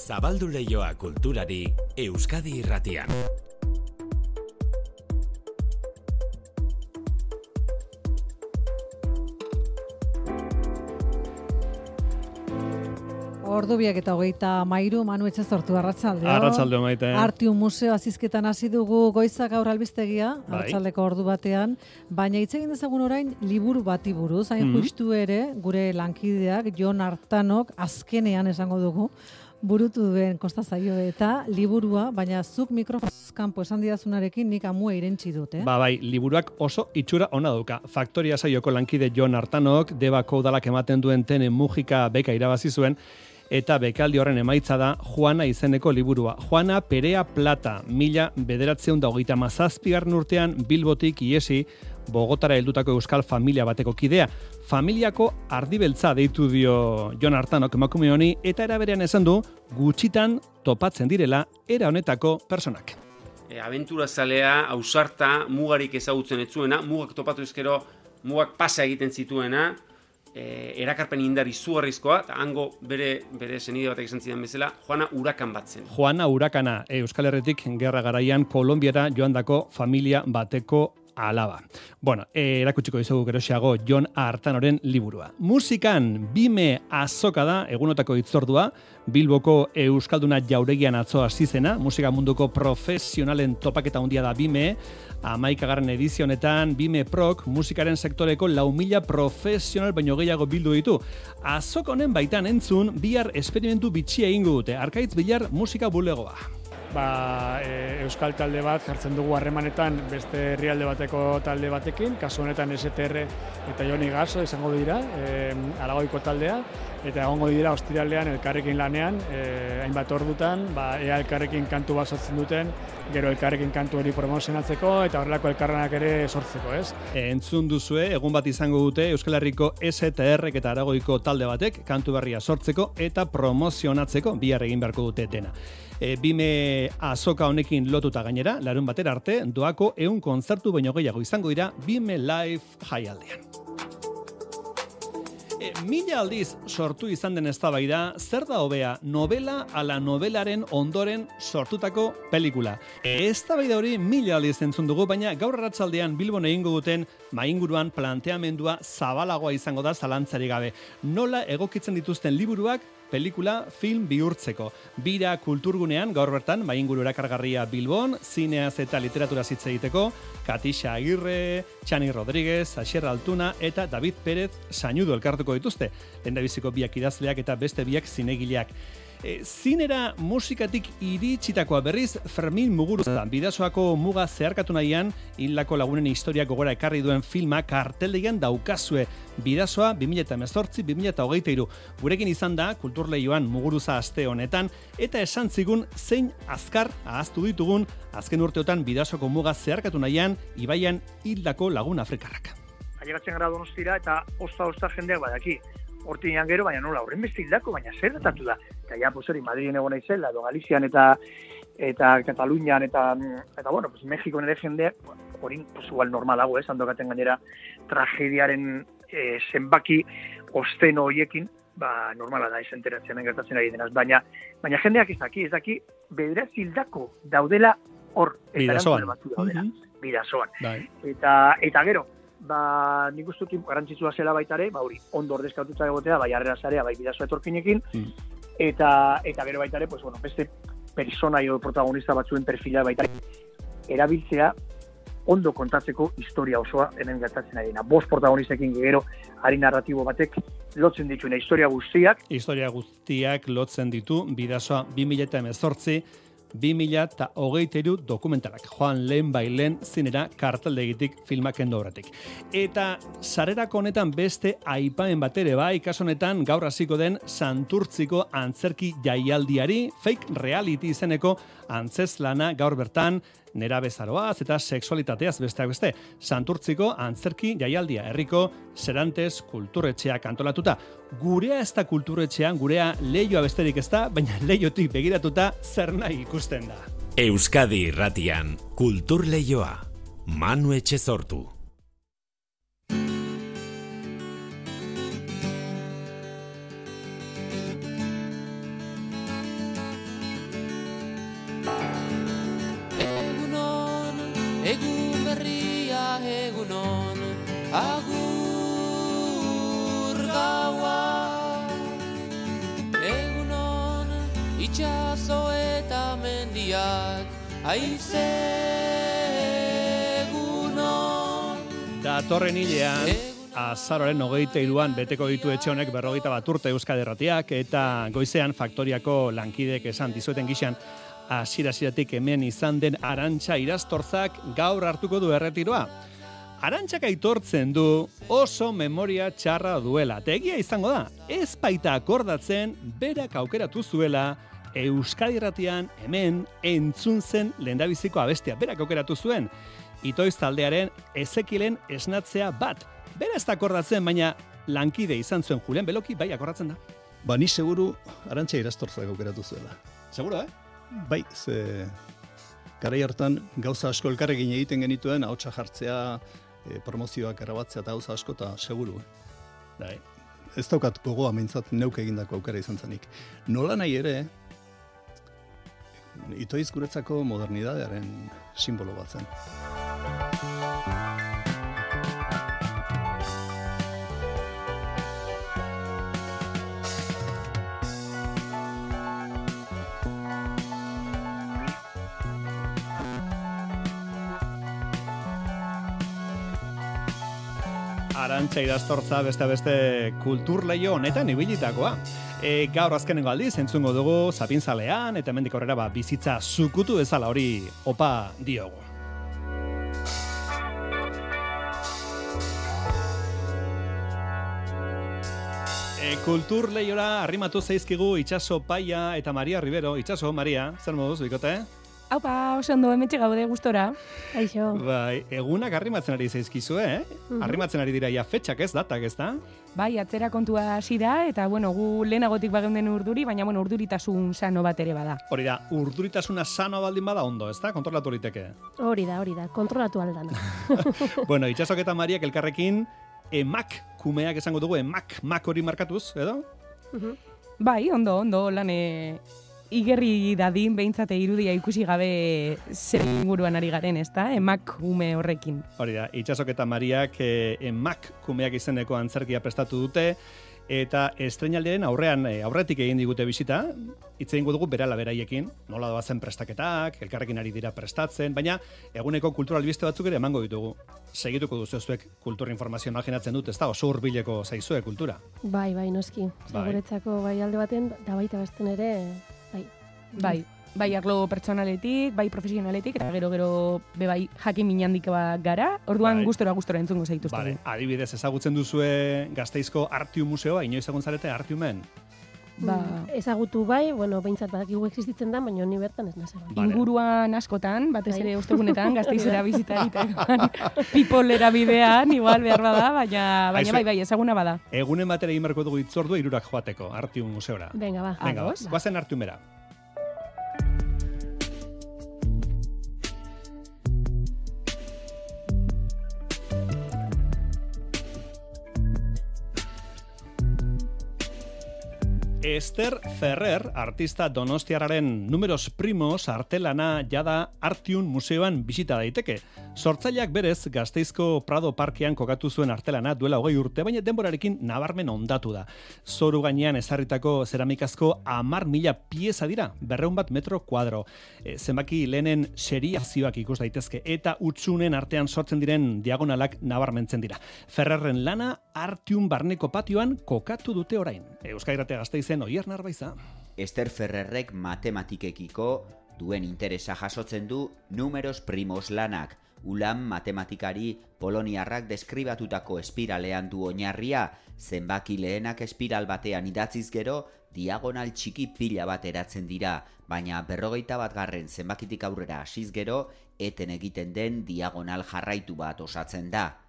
Zabaldu leioa kulturari Euskadi irratian. Ordu biak eta hogeita mairu, manu etxe sortu, arratzaldeo. Arratzaldeo maite. Artium museo azizketan hasi dugu goizak gaur albiztegia, Bai. arratzaldeko ordu batean, baina hitz egin dezagun orain liburu bati buruz, hain Mhm. justu ere, gure lankideak, Jon Artanok, azkenean esango dugu, burutu duen kosta zaio eta liburua, baina zuk mikrofonaz kanpo esan didazunarekin nik amua irentzi dut, eh? Ba, bai, liburuak oso itxura ona dauka. Faktoria saioko lankide Jon Artanok, debako udalak ematen duen tenen mugika beka irabazi zuen, eta bekaldi horren emaitza da Juana izeneko liburua. Juana Perea Plata, mila bederatzeun da hogeita mazazpigarren urtean Bilbotik iesi Bogotara heldutako euskal familia bateko kidea. Familiako ardibeltza deitu dio Jon Artanok emakume honi eta era berean esan du gutxitan topatzen direla era honetako personak. e, abenturazalea, ausarta, mugarik ezagutzen ez zuena, mugak topatu ezkero, mugak pasa egiten zituena, e, erakarpen indar izugarrizkoa, eta hango bere, bere senide batek esan zidan bezala, joana urakan bat zen. Juana Urakana, Euskal Herritik gerra garaian Kolonbiara joandako familia bateko alaba. Bueno, eh, erakutsiko dizugu gerosiago Jon Artanoren liburua. Musikan bime azoka da egunotako itzordua, Bilboko Euskalduna jauregian atzo hasi musika munduko profesionalen topaketa handia da bime, amaikagarren edizio honetan Bime Prok musikaren sektoreko lau mila profesional baino gehiago bildu ditu. Azok honen baitan entzun bihar esperimentu bitxia egingo dute. Arkaitz bilar musika bulegoa. Ba, e, euskal talde bat jartzen dugu harremanetan beste herrialde bateko talde batekin, kasu honetan STR eta Joni Gaso izango dira, e, alagoiko taldea, eta egongo dira ostiralean elkarrekin lanean, e, hainbat ordutan, ba, ea elkarrekin kantu bat sortzen duten, gero elkarrekin kantu hori promozionatzeko eta horrelako elkarrenak ere sortzeko, ez? Entzun duzue, egun bat izango dute Euskal Herriko STR eta Aragoiko talde batek kantu berria sortzeko eta promozionatzeko bihar egin beharko dute dena. E, bime azoka honekin lotuta gainera, larun batera arte, doako eun kontzertu baino gehiago izango dira Bime Live jaialdean. E, mila aldiz sortu izan den eztabaida, zer da hobea novela ala novelaren ondoren sortutako pelikula. E, eztabaida hori mila aldiz entzun dugu, baina gaur arratsaldean Bilbon egingo duten mainguruan planteamendua zabalagoa izango da zalantzari gabe. Nola egokitzen dituzten liburuak pelikula film bihurtzeko. Bira kulturgunean gaur bertan mainguru erakargarria Bilbon, zineaz eta literatura hitz egiteko, Katixa Agirre, Txani Rodríguez, Asier Altuna eta David Pérez Sañudo elkartuko dituzte. Lehendabiziko biak idazleak eta beste biak zinegileak. E, zinera musikatik iritsitakoa berriz Fermin Muguruza bidasoako muga zeharkatu nahian hilako lagunen historia gogora ekarri duen filma karteldegian daukazue bidasoa 2018-2023 gurekin izan da kulturleioan Muguruza aste honetan eta esan zigun zein azkar ahaztu ditugun azken urteotan bidasoko muga zeharkatu nahian ibaian hildako lagun afrikarrak. ailegatzen gara donostira eta osta-osta jendeak badaki. Hortinean gero, baina nola, horren beste hildako, baina zer datatu da. Eta ja, pues hori, Madriden egon naizela, edo Galizian eta eta Katalunian eta eta bueno, pues Mexiko ere jendeak, bueno, hori pues igual normalago, eh, sandokaten gainera tragediaren eh, zenbaki osteno hoiekin, ba normala da ez enteratzen gertatzen ari denaz, baina baina jendeak ez daki, ez daki bederatzi hildako daudela hor eta Bidasoan. daudela, Mhm. bidasoan. Bai. Eta, eta gero, ba, nik uste dut garrantzitsua zela baitare, ba hori, ondo ordezkatuta egotea, bai harrera zarea, bai bidazo etorkinekin, Mm. eta, eta gero baitare, pues, bueno, beste persona edo protagonista batzuen perfila baitare, erabiltzea ondo kontatzeko historia osoa hemen gertatzen ari dena. Bost protagonistekin gero, ari narratibo batek lotzen dituena historia guztiak, Historia guztiak lotzen ditu bidasoa 2018 2023 dokumentalak. Joan lehen bailen zinera kartaldegitik filmak endo horretik. Eta sarerako honetan beste aipamen batere bai, kaso honetan gaur hasiko den Santurtziko antzerki jaialdiari, fake reality izeneko antzeslana gaur bertan nera bezaroaz eta sexualitateaz besteak beste. Santurtziko antzerki jaialdia herriko Serantes kulturretxeak antolatuta. Gurea ez da kulturretxean, gurea leioa besterik ez da, baina leiotik begiratuta zer nahi ikusten da. Euskadi irratian, kultur leioa. Manu Etxezortu. egunon agur gaua Egunon itxaso eta mendiak aize egunon Datorren hilean, azaroren hogeita iruan beteko ditu etxe honek berrogeita bat urte Euskal Herratiak eta goizean faktoriako lankidek esan dizueten gixan asira-asiratik hemen izan den arantxa irastortzak gaur hartuko du erretiroa. Arantxak aitortzen du oso memoria txarra duela. Tegia izango da, ez baita akordatzen berak aukeratu zuela Euskadi Irratian hemen entzun zen lehendabiziko abestia. Berak aukeratu zuen, itoiz taldearen ezekilen esnatzea bat. Bera ez da akordatzen, baina lankide izan zuen Julen Beloki bai akordatzen da. Ba, ni seguru arantxa irastortzak aukeratu zuela. Seguro, eh? Bai, ze garai hartan gauza asko elkarrekin egiten genituen, ahotsa jartzea, e, promozioak erabatzea eta gauza asko eta seguru. Bai. Ez daukat gogoa meintzat neuk egindako aukera izan zenik. Nola nahi ere, itoiz guretzako modernidadearen simbolo bat zen. Arantxa idaztortza beste beste kulturleio honetan ibilitakoa. E, gaur azkenengo aldiz entzungo dugu zapinzalean eta hemendik aurrera ba, bizitza zukutu bezala hori opa diogu. E, kultur lehiora arrimatu zaizkigu Itxaso Paia eta Maria Rivero. Itxaso, Maria, zer moduz, bikote? Aupa, oso ondo, hemetxe gaude gustora. Aixo. Bai, egunak arrimatzen ari zaizkizu, eh? Arrimatzen ari dira ja fetxak ez, datak ez da? Bai, atzera kontua hasi da, eta bueno, gu lehenagotik bageunden urduri, baina bueno, urduritasun sano bat ere bada. Hori da, urduritasuna sano baldin bada ondo, ez da? Kontrolatu liteke. Hori da, hori da, kontrolatu aldana. bueno, itxasok eta Mariak elkarrekin emak kumeak esango dugu, emak mak hori markatuz, edo? Bai, ondo, ondo, lan e, igerri dadin behintzate irudia ikusi gabe zer inguruan ari garen, ezta? Emak ume horrekin. Hori da, itxasok eta Mariak eh, emak kumeak izeneko antzerkia prestatu dute, eta estrenaldiaren aurrean eh, aurretik egin digute bisita, hitz egingo dugu berala beraiekin, nola doazen prestaketak, elkarrekin ari dira prestatzen, baina eguneko kultura albiste batzuk ere emango ditugu. Segituko duzu zuek kultura informazio imaginatzen dut, ez da oso hurbileko zaizue kultura. bai, bai, noski. Bai. Guretzako bai alde baten, da baita besten ere, bai. Bai, arlo pertsonaletik, bai profesionaletik, eta gero gero be bai jakin minandik gara, orduan Bai. gustora gustora entzungo zaituzte. Vale, adibidez ezagutzen duzue Gazteizko Artiu Museoa, inoiz egon zarete Artiumen? Ba, Ezagutu bai, bueno, behintzat badakigu existitzen da, baina ni bertan ez nazegoen. Vale. inguruan askotan, batez Bai. ere ostegunetan, gazteizera bizita egitean, people bidean, igual behar bada, baina, baina Aizu. bai, bai, ezaguna bada. Egunen batera egin beharko dugu itzordua irurak joateko Artiu Museora. Venga, ba. Venga, ba, guazen Artiumera. Esther Ferrer, artista donostiararen numeros primos artelana jada Artiun museoan bisita daiteke. Sortzaileak berez Gazteizko Prado Parkean kokatu zuen artelana duela hogei urte, baina denborarekin nabarmen ondatu da. Zoru gainean ezarritako zeramikazko amar mila pieza dira, berreun bat metro kuadro. E, zenbaki lehenen seriazioak ikus daitezke eta utzunen artean sortzen diren diagonalak nabarmentzen dira. Ferrerren lana Artiun barneko patioan kokatu dute orain. Euskairatea Gazteizen oier narbaiza. Esther Ferrerrek matematikekiko duen interesa jasotzen du numeros primos lanak. Ulan matematikari poloniarrak deskribatutako espiralean du oinarria, zenbaki lehenak espiral batean idatziz gero, diagonal txiki pila bat eratzen dira, baina berrogeita bat garren zenbakitik aurrera hasiz gero, eten egiten den diagonal jarraitu bat osatzen da.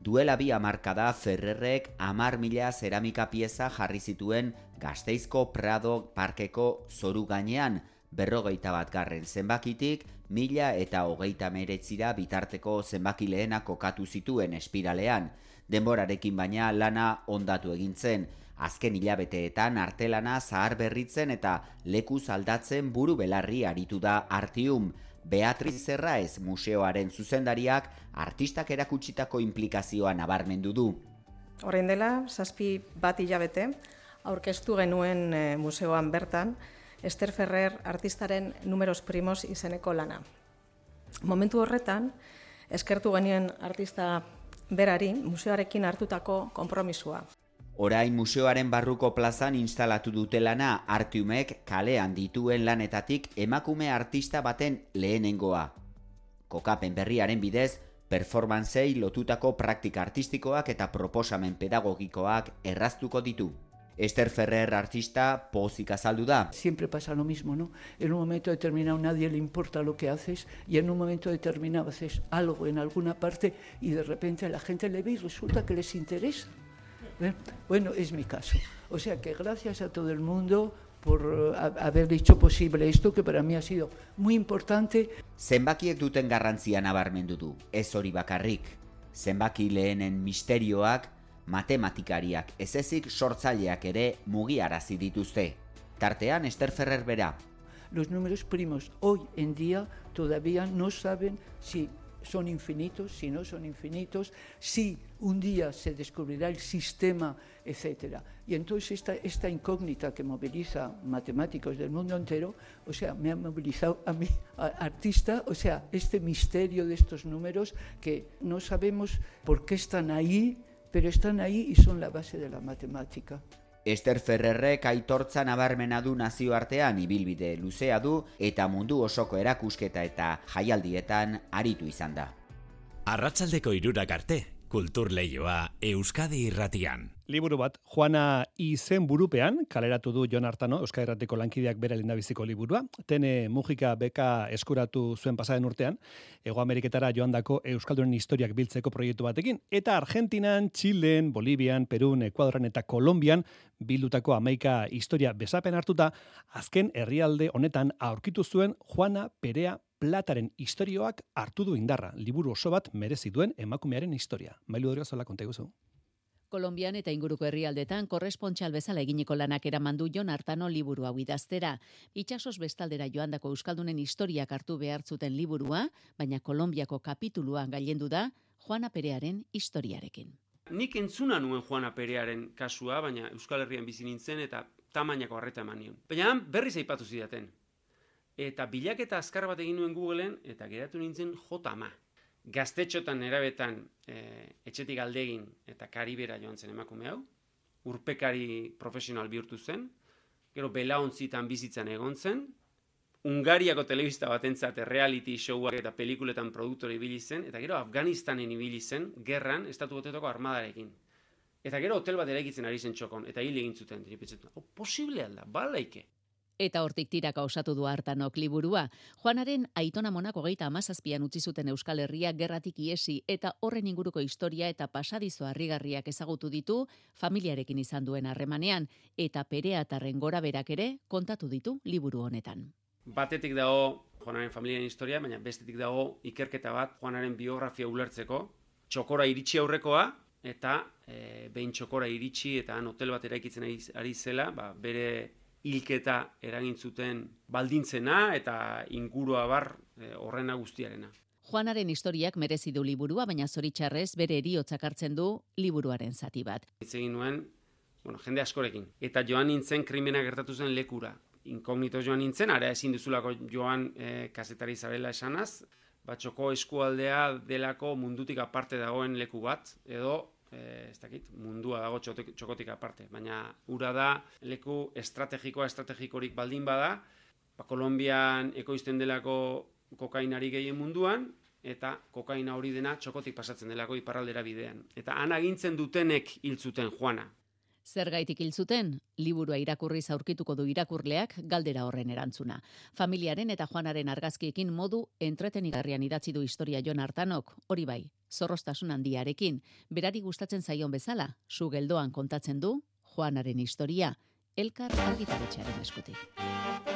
Duela bi hamarkada Ferrerrek amar mila zeramika pieza jarri zituen Gazteizko Prado Parkeko zoru gainean, berrogeita bat garren zenbakitik, mila eta hogeita meretzira bitarteko zenbaki lehenak kokatu zituen espiralean. Denborarekin baina lana ondatu egin zen, azken hilabeteetan artelana zahar berritzen eta lekuz aldatzen buru belarri aritu da artium, Beatriz Zerraez museoaren zuzendariak artistak erakutsitako implikazioa nabarmendu du. Orain dela, zazpi bat hilabete, aurkeztu genuen e, museoan bertan, Ester Ferrer artistaren numeros primos izeneko lana. Momentu horretan, eskertu genien artista berari museoarekin hartutako konpromisua. Orain museoaren barruko plazan instalatu dute lana Artiumek kalean dituen lanetatik emakume artista baten lehenengoa. Kokapen berriaren bidez, performantzei lotutako praktika artistikoak eta proposamen pedagogikoak erraztuko ditu. Esther Ferrer, artista, pozik azaldu da. Siempre pasa lo mismo, ¿no? En un momento determinado nadie le importa lo que haces y en un momento determinado haces algo en alguna parte y de repente a la gente le ve y resulta que les interesa. ¿Eh? Bueno, es mi caso. O sea que gracias a todo el mundo por uh, haber hecho posible esto, que para mí ha sido muy importante. Zenbakiek duten garrantzia nabarmendu du, ez hori bakarrik. Zenbaki lehenen misterioak matematikariak ez ezik sortzaileak ere mugiarazi dituzte. Tartean Esther Ferrer bera. Los números primos hoy en día todavía no saben si son infinitos, si no son infinitos, si un día se descubrirá el sistema, etc. Y entonces esta, incógnita que moviliza matemáticos del mundo entero, o sea, me ha movilizado a mí, artista, o sea, este misterio de estos números que no sabemos por qué están ahí, pero están ahí y son la base de la matemática. Esther Ferrerrek aitortza nabarmena du nazioartean ibilbide luzea du eta mundu osoko erakusketa eta jaialdietan aritu izan da. Arratsaldeko irurak arte, Kultur Leioa Euskadi Irratian. Liburu bat, Juana izen burupean, kaleratu du Jon Artano, Euskadi Irratiko lankideak bere lindabiziko liburua. Tene Mujika beka eskuratu zuen pasaren urtean, Ego Ameriketara joandako Euskaldunen historiak biltzeko proiektu batekin. Eta Argentinan, Txilen, Bolivian, Perun, Ekuadoran eta Kolombian bildutako amaika historia besapen hartuta, azken herrialde honetan aurkitu zuen Juana Perea plataren istorioak hartu du indarra, liburu oso bat merezi duen emakumearen historia. Mailu Dorio zola konta guzu. Kolombian eta inguruko herrialdetan korrespontxal bezala eginiko lanak eramandu Jon Artano liburu hau idaztera. Itxasos bestaldera joandako Euskaldunen historiak hartu behartzuten liburua, baina Kolombiako kapituluan gailendu da Juana Perearen historiarekin. Nik entzuna nuen Juana Perearen kasua, baina Euskal Herrian bizi nintzen eta tamainako harreta eman nion. Baina berriz aipatu zidaten. Eta bilaketa azkar bat egin nuen Googleen eta geratu nintzen ama gaztetxotan erabetan e, etxetik aldegin eta karibera joan zen emakume hau, urpekari profesional bihurtu zen, gero belaontzitan bizitzan egon zen, Ungariako telebista batentzat reality showak eta pelikuletan produktore ibili zen, eta gero Afganistanen ibili zen, gerran, estatu botetoko armadarekin. Eta gero hotel bat eraikitzen ari zen txokon, eta hil egin zuten, oh, posible alda, balaike. Eta hortik tiraka osatu du hartanok liburua. Juanaren aitona monako geita amazazpian utzi zuten Euskal Herria gerratik iesi eta horren inguruko historia eta pasadizo harrigarriak ezagutu ditu familiarekin izan duen harremanean eta perea tarren gora berak ere kontatu ditu liburu honetan. Batetik dago Juanaren familiaren historia, baina bestetik dago ikerketa bat Juanaren biografia ulertzeko, txokora iritsi aurrekoa, eta e, behin txokora iritsi eta hotel bat eraikitzen ari zela, ba, bere hilketa eragin zuten baldintzena eta ingurua bar e, horrena guztiarena. Juanaren historiak merezi du liburua, baina zoritxarrez bere eriotzak hartzen du liburuaren zati bat. Hitz egin nuen, bueno, jende askorekin. Eta joan nintzen krimena gertatu zen lekura. Inkognito joan nintzen, ara ezin duzulako joan e, kasetari zabela esanaz, batxoko eskualdea delako mundutik aparte dagoen leku bat, edo e, ez dakit, mundua dago txokotik aparte, baina ura da leku estrategikoa estrategikorik baldin bada, ba, Kolombian ekoizten delako kokainari gehien munduan, eta kokaina hori dena txokotik pasatzen delako iparraldera bidean. Eta han agintzen dutenek hiltzuten joana. Zer gaitik hil zuten, liburua irakurri zaurkituko du irakurleak galdera horren erantzuna. Familiaren eta joanaren argazkiekin modu entretenigarrian idatzi du historia jon hartanok, hori bai, zorrostasun handiarekin, berari gustatzen zaion bezala, su geldoan kontatzen du, joanaren historia, elkar argitaretxearen eskutik.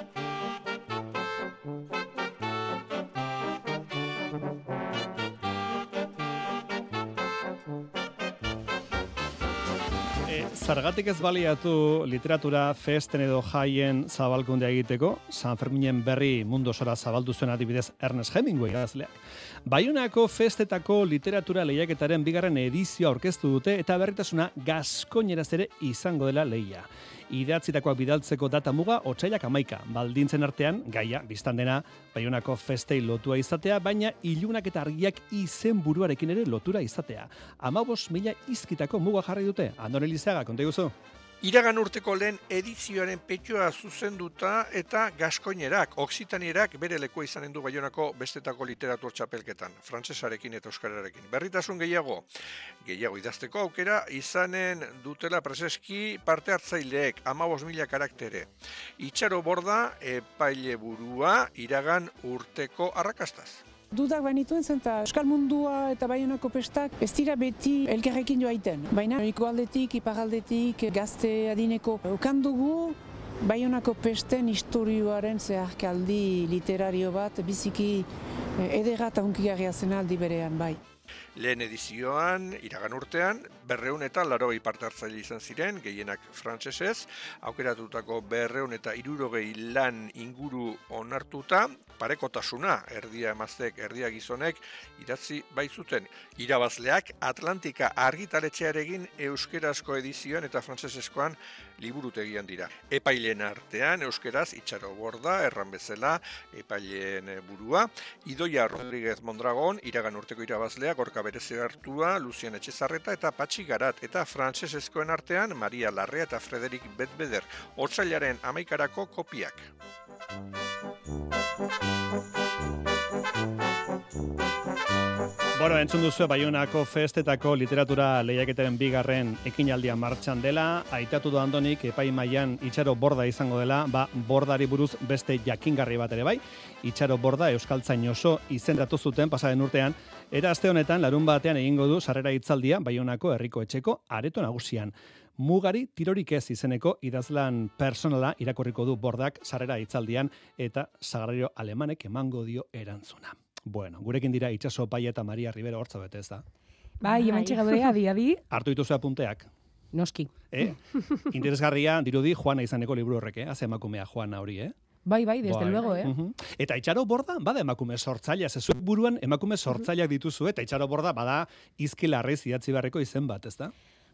Zergatik ez baliatu literatura festen edo jaien zabalkundea egiteko, San Ferminen berri mundu osora zabaldu zuen adibidez Ernest Hemingway idazleak. Baionako festetako literatura lehiaketaren bigarren edizioa aurkeztu dute eta berritasuna gaskoineraz ere izango dela lehia. Idatzitakoak bidaltzeko data muga otsailak amaika. Baldintzen artean, gaia, biztan dena, baionako festei lotua izatea, baina ilunak eta argiak izen buruarekin ere lotura izatea. Amabos mila izkitako muga jarri dute. Andone Lizeaga, konta iguzu? Iragan urteko lehen edizioaren petxoa zuzenduta eta gaskoinerak, oksitanierak bere lekoa izanen du baionako bestetako literatur txapelketan, frantsesarekin eta euskararekin. Berritasun gehiago, gehiago idazteko aukera izanen dutela preseski parte hartzaileek, amabos mila karaktere. Itxaro borda, epaile burua, iragan urteko arrakastaz. Dudak banituen zen eta Euskal Mundua eta Baionako pestak ez dira beti elkarrekin joaiten. Baina ikualdetik, iparaldetik, gazte adineko. Okan dugu Baionako pesten historioaren zeharkaldi literario bat biziki ederra eta hunkigarria zen aldi berean bai. Lehen edizioan, iragan urtean, berreun eta larogei parte hartzaile izan ziren, gehienak frantsesez, aukeratutako berreun eta irurogei lan inguru onartuta, parekotasuna, erdia emaztek, erdia gizonek, idatzi baitzuten. Irabazleak Atlantika argitaletxearekin euskerazko edizioan eta frantsesezkoan liburutegian dira. Epaileen artean, euskeraz, itxaro borda, erran bezala, epaileen burua, Idoia Rodríguez Mondragon, iragan urteko irabazleak, gorka berezi hartua, Lucian Etxezarreta eta Patxi Garat, eta frantsesezkoen artean, Maria Larrea eta Frederik Betbeder, otzailaren amaikarako kopiak. Bueno, entzun duzu Baionako festetako literatura lehiaketaren bigarren ekinaldia martxan dela, aitatu du andonik epai mailan itxaro borda izango dela, ba, bordari buruz beste jakingarri bat ere bai, itxaro borda euskaltzain oso izendatu zuten pasaren urtean, era aste honetan larun batean egingo du sarrera hitzaldia Baionako herriko etxeko areto nagusian. Mugari tirorik ez izeneko idazlan personala irakurriko du bordak sarrera hitzaldian eta sagrario alemanek emango dio erantzuna. Bueno, gurekin dira itxaso pai eta Maria Rivero hortza bete ez da. Bai, hemen txegaude, adi, adi. Hartu dituzu apunteak. Noski. Eh? Interesgarria dirudi Juana izaneko liburu horrek, eh? Az emakumea Juana hori, eh? Bai, bai, desde Bai. luego, eh? Mhm. Eta itxaro borda, bada emakume sortzailea, zezu buruan emakume sortzaileak dituzu, eta itxaro borda bada izkilarrez idatzi beharreko izen bat, ez da?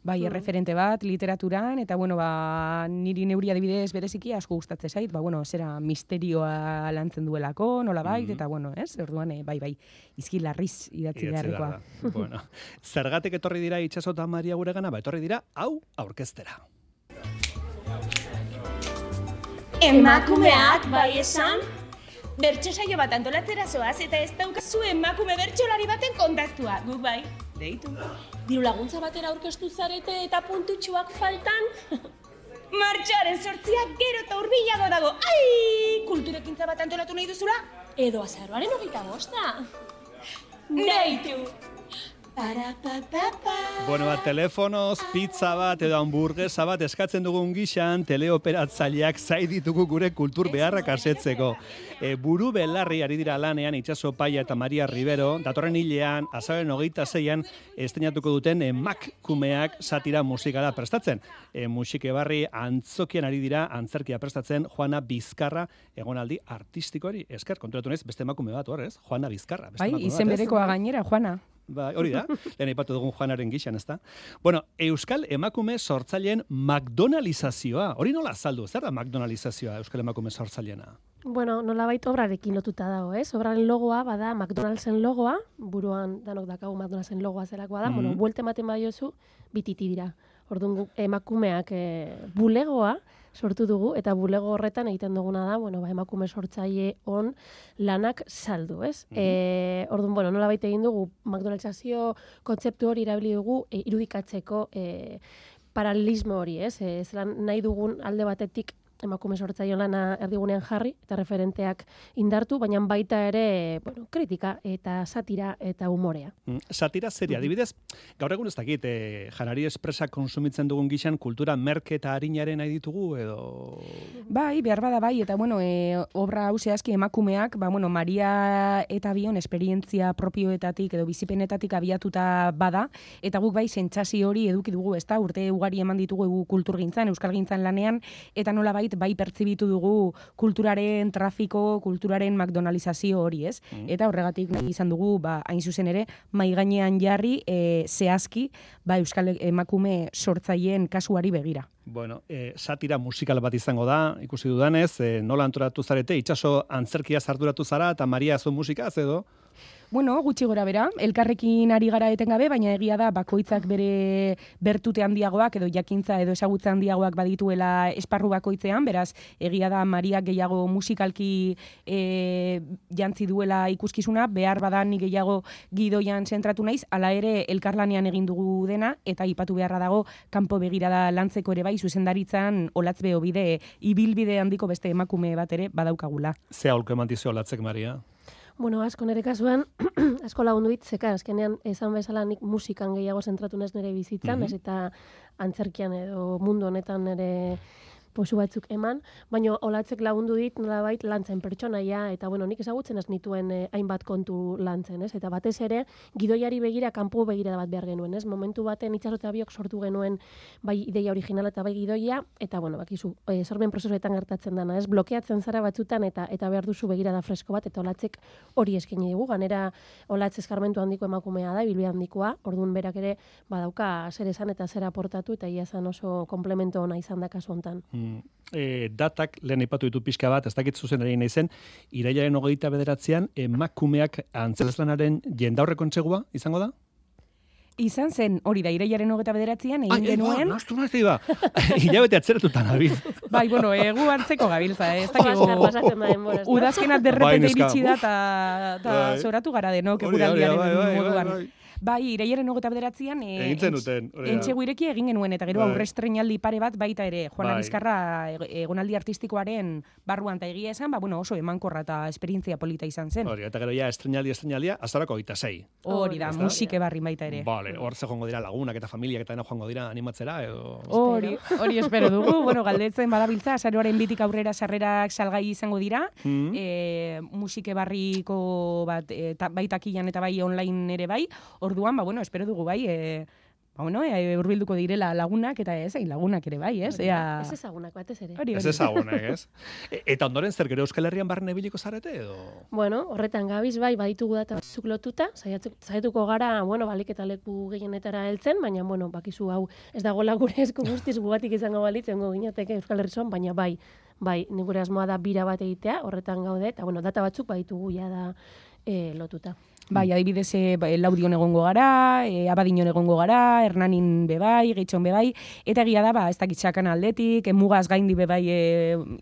Bai, erreferente bat literaturan eta bueno, ba niri neuri adibidez bereziki asko gustatzen zait, ba bueno, zera misterioa lantzen duelako, nolabait eta bueno, ez? Orduan eh, bai, bai, izkilarriz idatzi Idatzi beharrekoa. behar da. bueno, zergatik etorri dira itxaso eta Maria guregana, ba etorri dira hau aurkeztera. Emakumeak bai esan, bertso saio bat antolatzera zoaz eta ez daukazu emakume bertsolari baten kontaktua. Guk bai, deitu. Diru laguntza batera aurkeztu zarete eta puntutxuak faltan? Martxaren sortziak gero eta urbilago dago. Ai, kulturekintza bat antolatu nahi duzula? Edo azaroaren hogeita bosta. Deitu. Bueno, bat, telefonoz, pizza bat edo hamburguesa bat eskatzen dugun gixan, teleoperatzaileak zai ditugu gure kultur beharrak asetzeko. E, buru belarri ari dira lanean itxaso paia eta Maria Rivero, datorren hilean, azaren hogeita zeian, esteinatuko duten emakumeak satira musikara prestatzen. E, musike barri antzokian ari dira antzerkia prestatzen Juana Bizkarra egonaldi artistikoari. Esker, konturatu naiz, beste emakume bat, hor, ez? Juana Bizkarra. Beste Bai, izen berekoa gainera, Juana. Ba, hori da, lehen aipatu dugun Juanaren gixan, ezta? Bueno, Euskal emakume sortzaileen McDonaldizazioa. Hori nola azaldu, zer da McDonaldizazioa Euskal emakume sortzaileena? Bueno, nolabait obrarekin lotuta dago, ez? Obraren logoa bada McDonald'sen logoa, buruan danok dakagu McDonald'sen logoa zelakoa da, bueno, Mhm. buelte ematen badiozu, bititi dira. Orduan emakumeak e, bulegoa sortu dugu eta bulego horretan egiten duguna da, bueno, ba, emakume sortzaile on lanak saldu, ez? Mhm. E, orduan, bueno, nolabait egin dugu McDonald'sazio kontzeptu hori erabili dugu e, irudikatzeko e, paralelismo hori, ez? E, zelan nahi dugun alde batetik emakume sortzaio lana erdigunean jarri eta referenteak indartu, baina baita ere, bueno, kritika eta satira eta umorea. Mm, Satira seria, adibidez, gaur egun ez dakit, eh, janari espresa konsumitzen dugun gixan kultura merke eta harinaren nahi ditugu edo... Bai, behar bada bai, eta bueno, e, obra hau zehazki emakumeak, ba, bueno, Maria eta Bion esperientzia propioetatik edo bizipenetatik abiatuta bada, eta guk bai sentsazio hori eduki dugu, ezta? Urte ugari eman ditugu kulturgintzan, euskalgintzan lanean, eta nolabait bai pertzibitu dugu kulturaren trafiko, kulturaren McDonaldizazio hori, ez? Mm. Eta horregatik nahi izan dugu, ba, hain zuzen ere, mai gainean jarri e, zehazki, ba, euskal emakume sortzaileen kasuari begira. Bueno, eh, satira musikal bat izango da, ikusi dudanez, eh, nola antoratu zarete, itxaso antzerkia zarduratu zara, eta Maria zu musikaz edo? Bueno, gutxi gora bera, elkarrekin ari gara etengabe, baina egia da bakoitzak bere bertute handiagoak edo jakintza edo ezagutza handiagoak badituela esparru bakoitzean, beraz egia da Maria gehiago musikalki e, jantzi duela ikuskizuna, behar badan ni gehiago gidoian zentratu naiz, hala ere elkarlanean egin dugu dena, eta ipatu beharra dago kanpo begirada lantzeko ere bai, zuzendaritzan olatz beho bide, ibilbide handiko beste emakume bat ere badaukagula. Ze aholko eman dizio latzek, Maria? Bueno, asko nire kasuan, asko lagundu dit, zeka, azkenean, esan bezala nik musikan gehiago zentratu naiz nire bizitzan, Mhm. ez eta antzerkian edo mundu honetan nire posu batzuk eman, baina olatzek lagundu dit nolabait lantzen pertsonaia, eta bueno, nik ezagutzen ez nituen eh, hainbat kontu lantzen, ez? Eta batez ere, gidoiari begira, kanpo begira bat behar genuen, ez? Momentu baten itxasote abiok sortu genuen bai ideia originala eta bai gidoia, eta bueno, bakizu, eh, sormen prozesuetan gertatzen dana, ez? Blokeatzen zara batzutan eta eta behar duzu begira da fresko bat, eta olatzek hori eskaini digu, ganera olatz eskarmentu handiko emakumea da, bilbide handikoa, orduan berak ere badauka zer esan eta zer aportatu, eta ia oso komplemento ona izan da kasu hontan. Mm, e, datak, lehen aipatu ditu pixka bat, ez dakit zuzen ari naizen, irailaren hogeita bederatzean, emakumeak antzeslanaren jendaurreko kontsegua izango da? Izan zen, hori da, irailaren hogeta bederatzean, egin Ai, genuen... Ba, nastu nahi ba. Hilabete atzeretutan nabil. Bai, bueno, egu hartzeko gabiltza, eh? ez Paskar dakigu... pasatzen da da? Udazkena Bai, derrepente neska, iritsi da, eta ta Bai. zoratu gara denok da, da, eguraldiaren bai, bai, bai, moduan. bai. Bai, irailaren hogeta bederatzean... E, Egin zenuten, hori da. Entxegu ireki egin genuen, eta gero Bai. aurre estrenaldi pare bat baita ere. Juana Bai. Bizkarra e- egonaldi artistikoaren barruan eta egia esan, ba, bueno, oso emankorra eta esperientzia polita izan zen. Hori, eta gero ja estrenaldi estrenalia, azarako gita sei. Hori da, musike barri baita ere. Vale, hor ze joango dira lagunak eta familiak eta dena joango dira animatzera edo... Hori, hori espero dugu. bueno, galdetzen badabiltza, azaroaren bitik aurrera sarrerak salgai izango dira. Mm. E, musike barriko bat, e, ta, bai takilan eta bai online ere bai. Orduan, ba, bueno, espero dugu bai, e, ba, bueno, e, urbilduko direla lagunak eta ez, egin lagunak ere bai, ez? Ea... Ez ezagunak batez ere. Hori, Ez ezagunak, ez? E- eta ondoren zer gero Euskal Herrian barne biliko zarete edo? Bueno, horretan gabiz bai, baditugu data batzuk lotuta, saiatu- saiatuko gara, bueno, balik eta leku gehienetara heltzen, baina, bueno, bakizu hau ez dagoela gure esku guztiz gugatik izango balitz, egongo ginateke Euskal Herri osoan, baina bai, bai, ni gure asmoa da bira bat egitea, horretan gaude, eta, bueno, data batzuk baditugu ja da e, lotuta. Bai, adibidez, e, laudion egongo gara, e, abadinon egongo gara, hernanin bebai, gehitzon bebai, eta egia da, ba, ez dakit txakan aldetik, e, mugaz gaindi bebai e,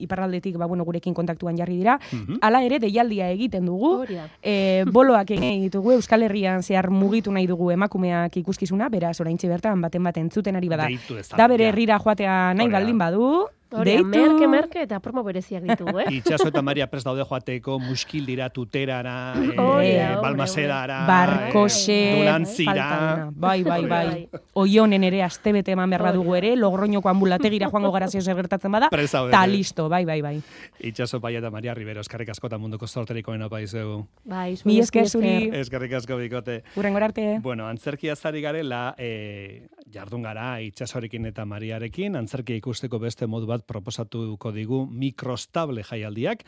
iparraldetik, ba, bueno, gurekin kontaktuan jarri dira. Mhm. Hala ere, deialdia egiten dugu, e, boloak egin ditugu, Euskal Herrian zehar mugitu nahi dugu emakumeak ikuskizuna, beraz, oraintxe bertan, baten baten zuten ari bada. Da bere herrira joatea nahi baldin badu, Hori, merke, merke, eta promo bereziak ditugu, eh? Itxaso eta Maria prest daude joateko, muskil dira tuterara, eh, balmasedara, Barkose, eh. Bai, bai, Hori bai. da. Oionen ere astebete eman behar badugu ere, logroñoko ambulategira joango gara zio zer gertatzen bada, ta listo, bai, bai, bai. Itxaso pai eta Maria Rivero, eskarrik asko eta munduko sorterik onena paizeu. Bai, Mi esker zuri. Eskerrik asko bikote. Urrengor arte. Bueno, antzerkia zari garela, e, jardun gara itxasorekin eta Mariarekin, antzerkia ikusteko beste modu bat proposatuko digu mikrostable jaialdiak,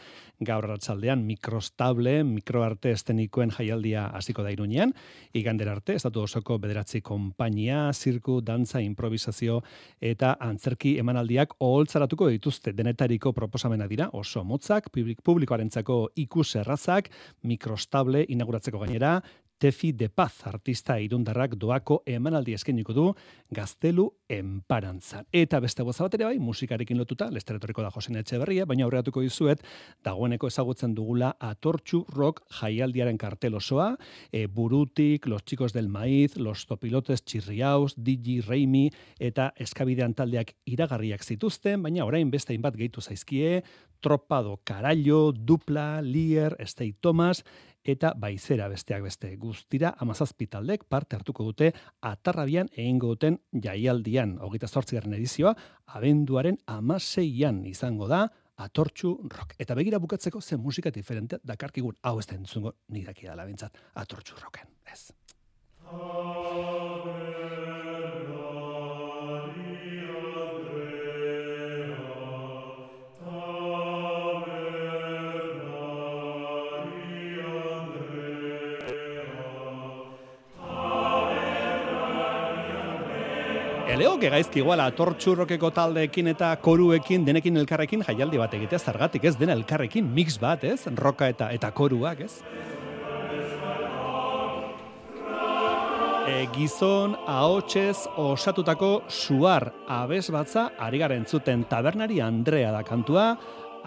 gaur arratsaldean mikrostable, mikroarte estenikoen jaialdia hasiko da iruñean, igander arte, estatu osoko bederatzi konpainia, zirku, dantza, improvisazio eta antzerki emanaldiak oholtzaratuko dituzte. Denetariko proposamena dira, oso motzak, publik, publikoarentzako ikus errazak, mikrostable inauguratzeko gainera, Tefi de Paz artista irundarrak doako emanaldi eskeniko du gaztelu enparantzan. Eta beste goza bat ere bai, musikarekin lotuta, lesteretoriko da Josen Etxeberria, baina aurreatuko dizuet, dagoeneko ezagutzen dugula atortxu rock jaialdiaren kartel osoa, e, burutik, los chicos del maiz, los topilotes txirriaus, Digi Reimi eta eskabidean taldeak iragarriak zituzten, baina orain beste hainbat gehitu zaizkie, Tropado Carallo, Dupla, Lier, Stay Thomas, eta baizera besteak beste. Guztira amazazpi taldek parte hartuko dute atarrabian egingo duten jaialdian. Hogeita zortzigarren edizioa, abenduaren amaseian izango da, atortxu rock. Eta begira bukatzeko zen musika diferente dakarkigun. Hau ez da entzungo nidaki da labintzat atortxu rocken. Ez. Eleo gegaizki iguala tortxurrokeko taldeekin eta koruekin denekin elkarrekin jaialdi bat egitea zargatik ez dena elkarrekin mix bat ez roka eta eta koruak ez e, gizon ahotsez osatutako suar abez batza ari garen zuten tabernari Andrea da kantua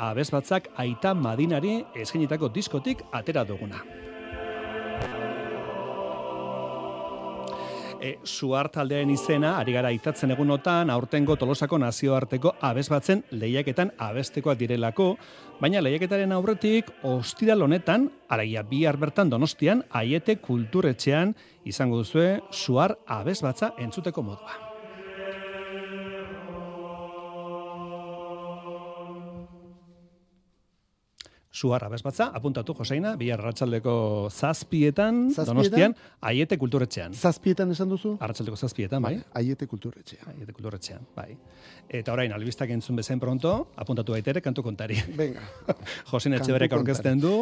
abez batzak aita madinari eskenitako diskotik atera duguna. E, suar taldearen izena, ari gara itatzen egunotan, aurtengo tolosako nazioarteko abesbatzen lehiaketan abestekoak direlako, baina lehiaketaren aurretik, ostiral honetan, araia bihar bertan donostian, aiete kulturetxean, izango duzue, suar abesbatza entzuteko modua. Suar abesbatza, apuntatu Joseina, bihar arratsaldeko zazpietan, Zazpietan? donostian, aiete kulturetxean. Zazpietan esan duzu? Arratsaldeko zazpietan, bai. Aiete kulturretxea. Aiete kulturetxean, bai. Eta orain, albistak entzun bezen pronto, apuntatu baitere, kantu kontari. Venga. Josin Kantu Etxeberek aurkezten du,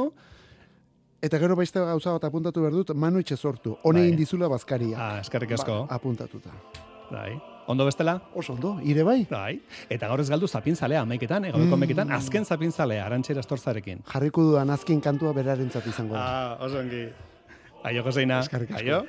Eta gero baizte gauza bat apuntatu behar dut, Manu Itxesortu, hone Bai. indizula bazkaria. Ah, eskerrik asko. Ba, apuntatuta. bai. Ondo bestela? Oso ondo, ire bai? Bai. Eta gaur ez galdu zapinzalea amaiketan, eh, gaurko Mm. amaiketan, azken zapinzalea, arantxera estorzarekin. Jarriko dudan azken kantua berarentzat izango da. Ah, oso ongi. Aio, Joseina. Aio.